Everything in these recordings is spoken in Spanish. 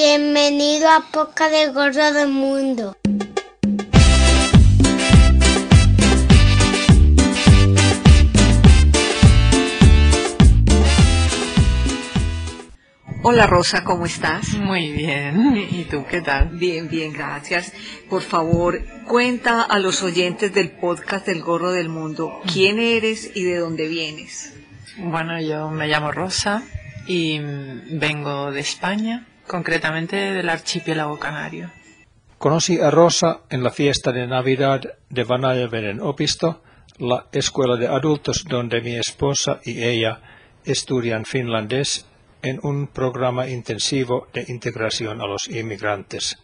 Bienvenido a Poca del Gordo del Mundo. Hola Rosa, ¿cómo estás? Muy bien. ¿Y tú qué tal? Bien, bien, gracias. Por favor, cuenta a los oyentes del podcast del Gorro del Mundo quién eres y de dónde vienes. Bueno, yo me llamo Rosa y vengo de España, concretamente del archipiélago canario. Conocí a Rosa en la fiesta de Navidad de Vanajaveden Opisto, la escuela de adultos donde mi esposa y ella estudian finlandés en un programa intensivo de integración a los inmigrantes.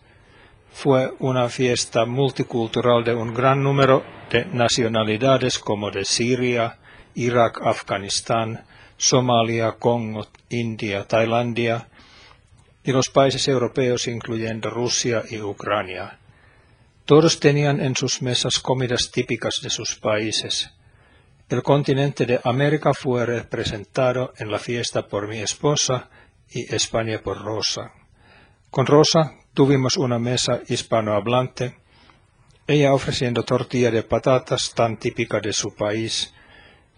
Fue una fiesta multicultural de un gran número de nacionalidades como de Siria, Irak, Afganistán, Somalia, Congo, India, Tailandia y los países europeos incluyendo Rusia y Ucrania. Todos tenían en sus mesas comidas típicas de sus países. El continente de América fue representado en la fiesta por mi esposa y España por Rosa. Con Rosa tuvimos una mesa hispanohablante, ella ofreciendo tortilla de patatas tan típica de su país,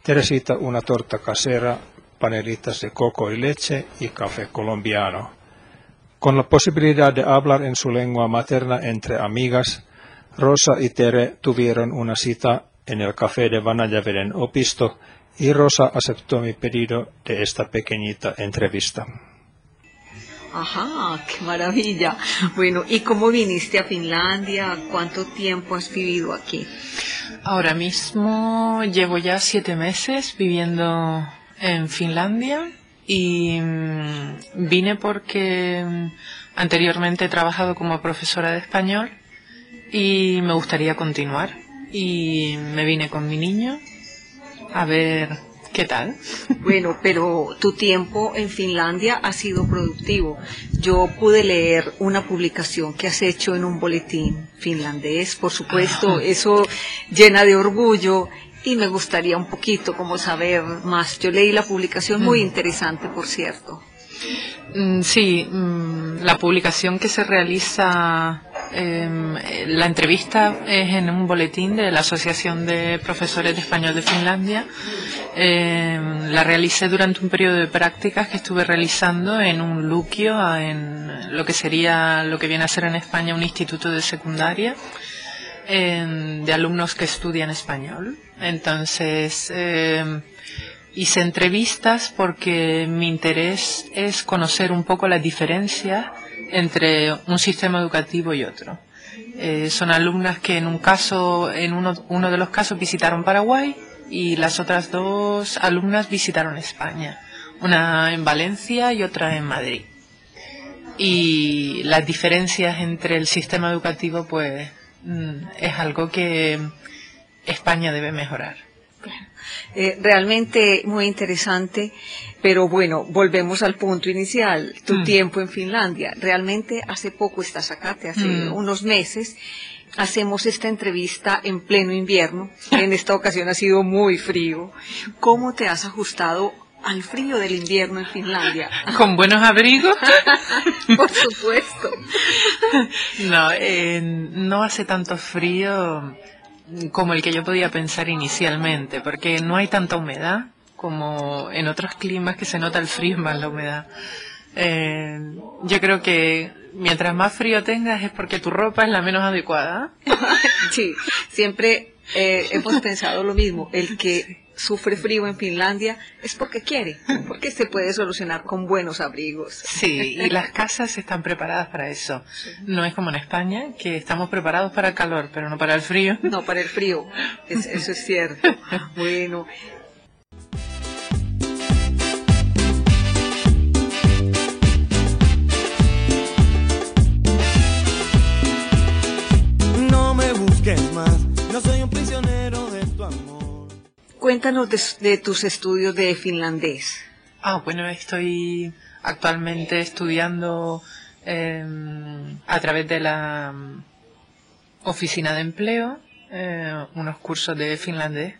Teresita una torta casera, panelitas de coco y leche y café colombiano. Con la posibilidad de hablar en su lengua materna entre amigas, Rosa y Tere tuvieron una cita en el café de Vanajaveden Opisto y Rosa aceptó mi pedido de esta pequeñita entrevista. Ajá, qué maravilla. Bueno, ¿y cómo viniste a Finlandia? ¿Cuánto tiempo has vivido aquí? Ahora mismo llevo ya siete meses viviendo en Finlandia y mm, vine porque mm, anteriormente he trabajado como profesora de español y me gustaría continuar y me vine con mi niño a ver qué tal. Bueno, pero tu tiempo en Finlandia ha sido productivo. Yo pude leer una publicación que has hecho en un boletín finlandés, por supuesto, eso llena de orgullo y me gustaría un poquito como saber más. Yo leí la publicación muy interesante, por cierto. Mm, sí, mm, la publicación que se realiza, em, la entrevista es en un boletín de la Asociación de Profesores de Español de Finlandia. Em, la realicé durante un periodo de prácticas que estuve realizando en un luquio, en lo que sería lo que viene a ser en España un instituto de secundaria de alumnos que estudian español. Entonces, hice entrevistas porque mi interés es conocer un poco la diferencia entre un sistema educativo y otro. Eh, son alumnas que en un caso, en uno, de los casos visitaron Paraguay y las otras dos alumnas visitaron España, una en Valencia y otra en Madrid. Y las diferencias entre el sistema educativo, pues, es algo que España debe mejorar. Eh, realmente muy interesante, pero bueno, volvemos al punto inicial, tu Mm. tiempo en Finlandia. Realmente hace poco estás acá, te hace Mm. unos meses. Hacemos esta entrevista en pleno invierno. En esta ocasión ha sido muy frío. ¿Cómo te has ajustado al frío del invierno en Finlandia? ¿Con buenos abrigos? Por supuesto. No, eh, no hace tanto frío como el que yo podía pensar inicialmente, porque no hay tanta humedad como en otros climas que se nota el frío más la humedad. Eh, yo creo que mientras más frío tengas es porque tu ropa es la menos adecuada. Sí, siempre eh, hemos pensado lo mismo. El que sufre frío en Finlandia es porque quiere, porque se puede solucionar con buenos abrigos. Sí, y las casas están preparadas para eso. No es como en España, que estamos preparados para el calor, pero no para el frío. No, para el frío, es- eso es cierto. Bueno, cuéntanos de, tus estudios de finlandés. Ah, bueno, estoy actualmente estudiando eh, a través de la mm, oficina de empleo eh, unos cursos de finlandés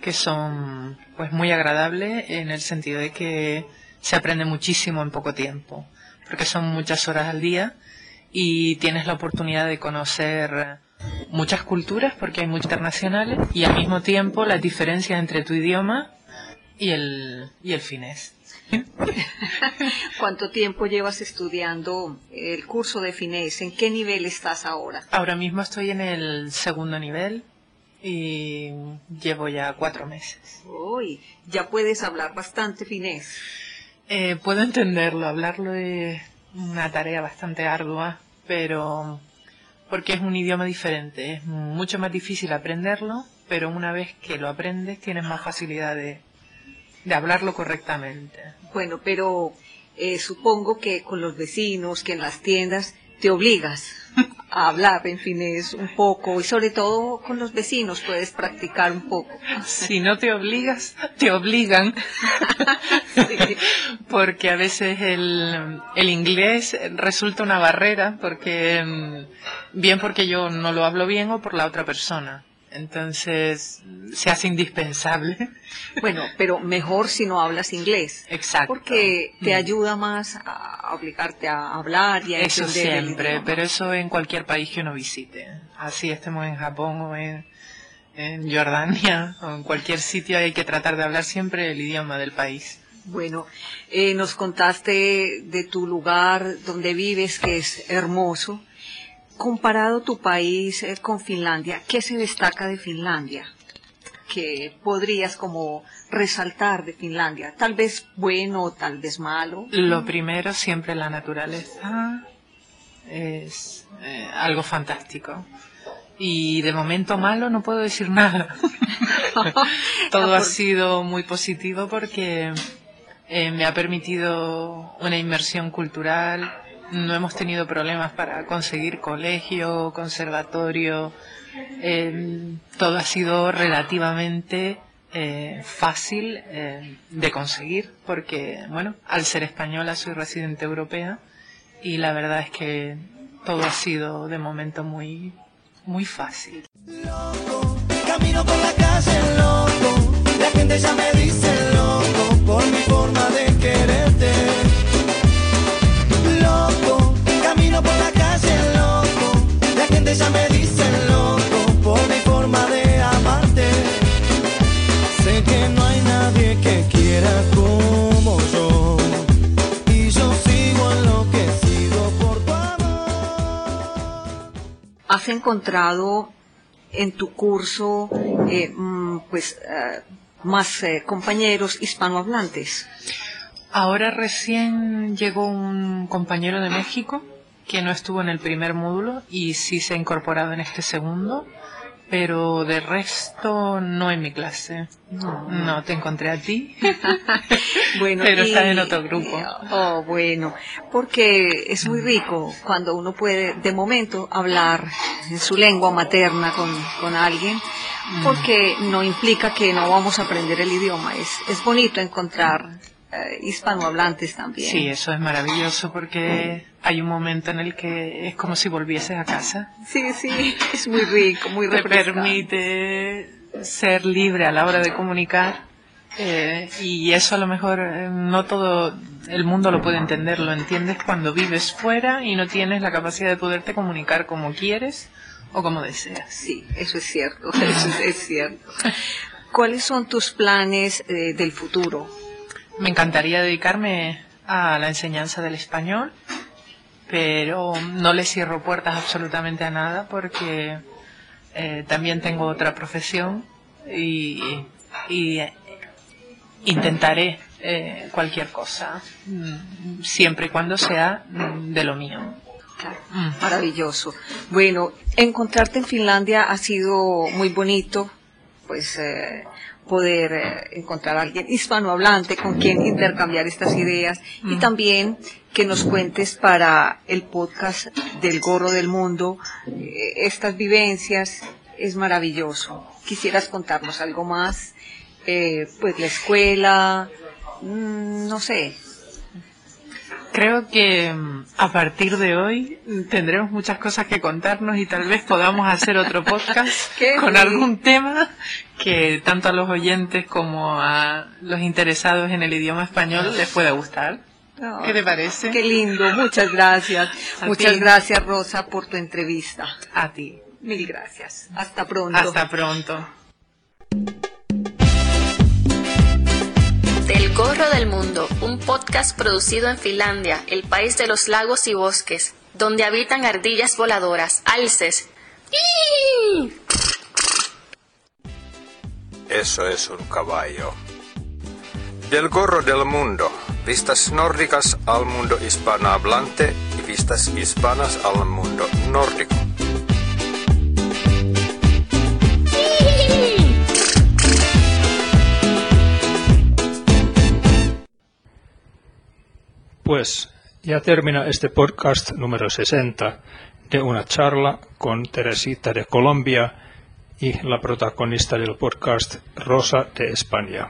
que son pues muy agradables en el sentido de que se aprende muchísimo en poco tiempo, porque son muchas horas al día y tienes la oportunidad de conocer muchas culturas, porque hay muchas internacionales, y al mismo tiempo las diferencias entre tu idioma y el, y el finés. ¿Cuánto tiempo llevas estudiando el curso de finés? ¿En qué nivel estás ahora? Ahora mismo estoy en el segundo nivel y llevo ya cuatro meses. Uy, ya puedes hablar bastante finés. Eh, puedo entenderlo, hablarlo es una tarea bastante ardua, pero porque es un idioma diferente, es mucho más difícil aprenderlo, pero una vez que lo aprendes tienes más facilidad de, de hablarlo correctamente. Bueno, pero eh, supongo que con los vecinos, que en las tiendas te obligas a hablar en finés un poco y sobre todo con los vecinos puedes practicar un poco. Si no te obligas, te obligan. Sí. porque a veces el, el inglés resulta una barrera, porque mm, bien porque yo no lo hablo bien o por la otra persona. Entonces se hace indispensable. Bueno, pero mejor si no hablas inglés. Exacto. Porque te Mm. ayuda más a obligarte a hablar y a Eso entender siempre, pero eso en cualquier país que uno visite. Así estemos en Japón o en, en Jordania o en cualquier sitio hay que tratar de hablar siempre el idioma del país. Bueno, eh, nos contaste de tu lugar donde vives, que es hermoso. Comparado tu país eh, con Finlandia, ¿qué se destaca de Finlandia? Que podrías como resaltar de Finlandia, tal vez bueno, tal vez malo. Lo primero, siempre la naturaleza es eh, algo fantástico. Y de momento malo no puedo decir nada. Todo Ah, ha sido muy positivo porque eh, me ha permitido una inmersión cultural. No hemos tenido problemas para conseguir colegio, conservatorio. Eh, todo ha sido relativamente eh, fácil eh, de conseguir porque, bueno, al ser española soy residente europea y la verdad es que todo ha sido de momento muy, muy fácil. camino por la calle loco, la gente ya me dice loco por mi forma de quererte. Ya me dice loco por mi forma de amarte. Sé que no hay nadie que quiera como yo y yo sigo enloquecido por tu amor. ¿Has encontrado en tu curso eh, mm, pues eh, más eh, compañeros hispanohablantes? Ahora recién llegó un compañero de México que no estuvo en el primer módulo y sí se ha incorporado en este segundo, pero de resto no en mi clase. No, te encontré a ti. Bueno, Pero y- estás en otro grupo. Oh, bueno, porque es muy rico cuando uno puede, de momento, hablar en su lengua materna con, con alguien, porque no implica que no vamos a aprender el idioma. Es, es bonito encontrar hispanohablantes también. Sí, eso es maravilloso porque hay un momento en el que es como si volvieses a casa. sí, sí, es muy rico, muy Te refrescante. permite ser libre a la hora de comunicar eh, y eso a lo mejor eh, no todo el mundo lo puede entender, lo entiendes cuando vives fuera y no tienes la capacidad de poderte comunicar como quieres o como deseas. Sí, eso es cierto, eso es, es cierto. ¿Cuáles son tus planes eh, del futuro? Me encantaría dedicarme a la enseñanza del español, pero no le cierro puertas absolutamente a nada porque eh, también tengo otra profesión y, y, eh, intentaré eh, cualquier cosa, mm, siempre y cuando sea mm, de lo mío. Claro, Mm. Maravilloso. Bueno, encontrarte en Finlandia ha sido muy bonito, pues eh, poder eh, encontrar a alguien hispanohablante con quien intercambiar estas ideas y Mm. también que nos cuentes para el podcast del Gorro del Mundo eh, estas vivencias. Es maravilloso. ¿Quisieras contarnos algo más? Eh, pues la escuela, mm, no sé. Creo que mm, a partir de hoy tendremos muchas cosas que contarnos y tal vez podamos hacer otro podcast con algún tema que tanto a los oyentes como a los interesados en el idioma español les pueda gustar. ¿Qué te parece? Qué lindo, muchas gracias. A muchas ti. gracias, Rosa, por tu entrevista. A ti. Mil gracias. Hasta pronto. Hasta pronto. Del Gorro del Mundo, un podcast producido en Finlandia, el país de los lagos y bosques, donde habitan ardillas voladoras, alces. ¡Ii! Eso es un caballo. Del gorro del mundo, vistas nórdicas al mundo hispanohablante y vistas hispanas al mundo nórdico. Pues ya termina este podcast número 60 de una charla con Teresita de Colombia y la protagonista del podcast Rosa de España.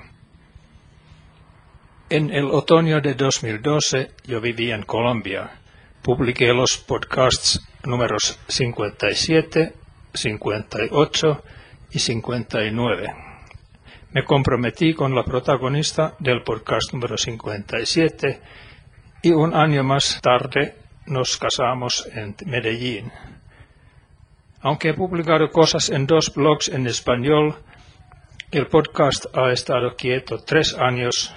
En el otoño de 2012 yo vivía en Colombia. Publiqué los podcasts números 57, 58 y 59. Me comprometí con la protagonista del podcast número 57 y un año más tarde nos casamos en Medellín. Aunque he publicado cosas en dos blogs en español, el podcast ha estado quieto tres años,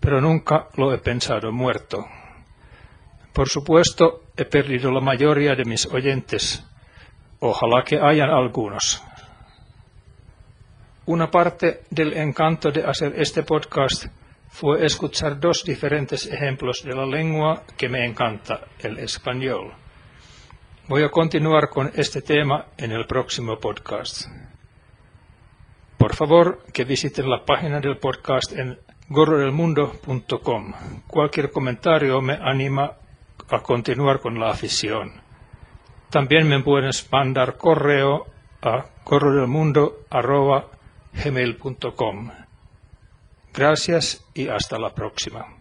pero nunca lo he pensado muerto. Por supuesto, he perdido la mayoría de mis oyentes. Ojalá que hayan algunos. Una parte del encanto de hacer este podcast fue escuchar dos diferentes ejemplos de la lengua que me encanta, el español. Voy a continuar con este tema en el próximo podcast. Por favor, que visiten la página del podcast en gorrodelmundo.com. Cualquier comentario me anima a continuar con la afición. También me puedes mandar correo a gorrodelmundo.gmail.com. Gracias y hasta la próxima.